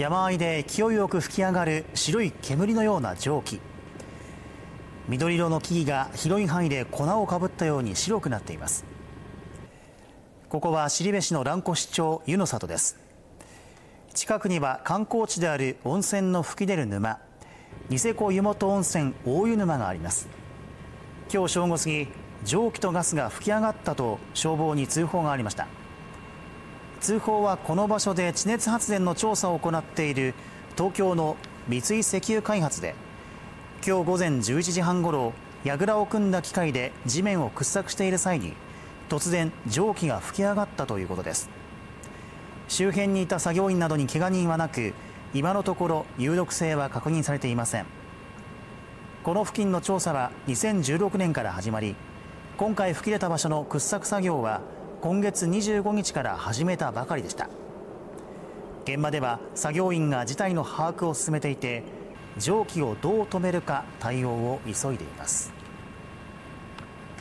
山あいで勢いよく吹き上がる白い煙のような蒸気。緑色の木々が広い範囲で粉をかぶったように白くなっています。ここは後部市の蘭越町湯の里です。近くには観光地である温泉の吹き出る沼ニセコ湯本温泉大湯沼があります。今日正午過ぎ蒸気とガスが吹き上がったと消防に通報がありました。通報はこの場所で地熱発電の調査を行っている東京の三井石油開発で今日午前11時半ごろ櫓を組んだ機械で地面を掘削している際に突然蒸気が吹き上がったということです。周辺にいた作業員などに怪我人はなく今のところ有毒性は確認されていません。この付近の調査は2016年から始まり今回吹き出た場所の掘削作業は今月25日から始めたばかりでした。現場では作業員が事態の把握を進めていて蒸気をどう止めるか対応を急いでいます。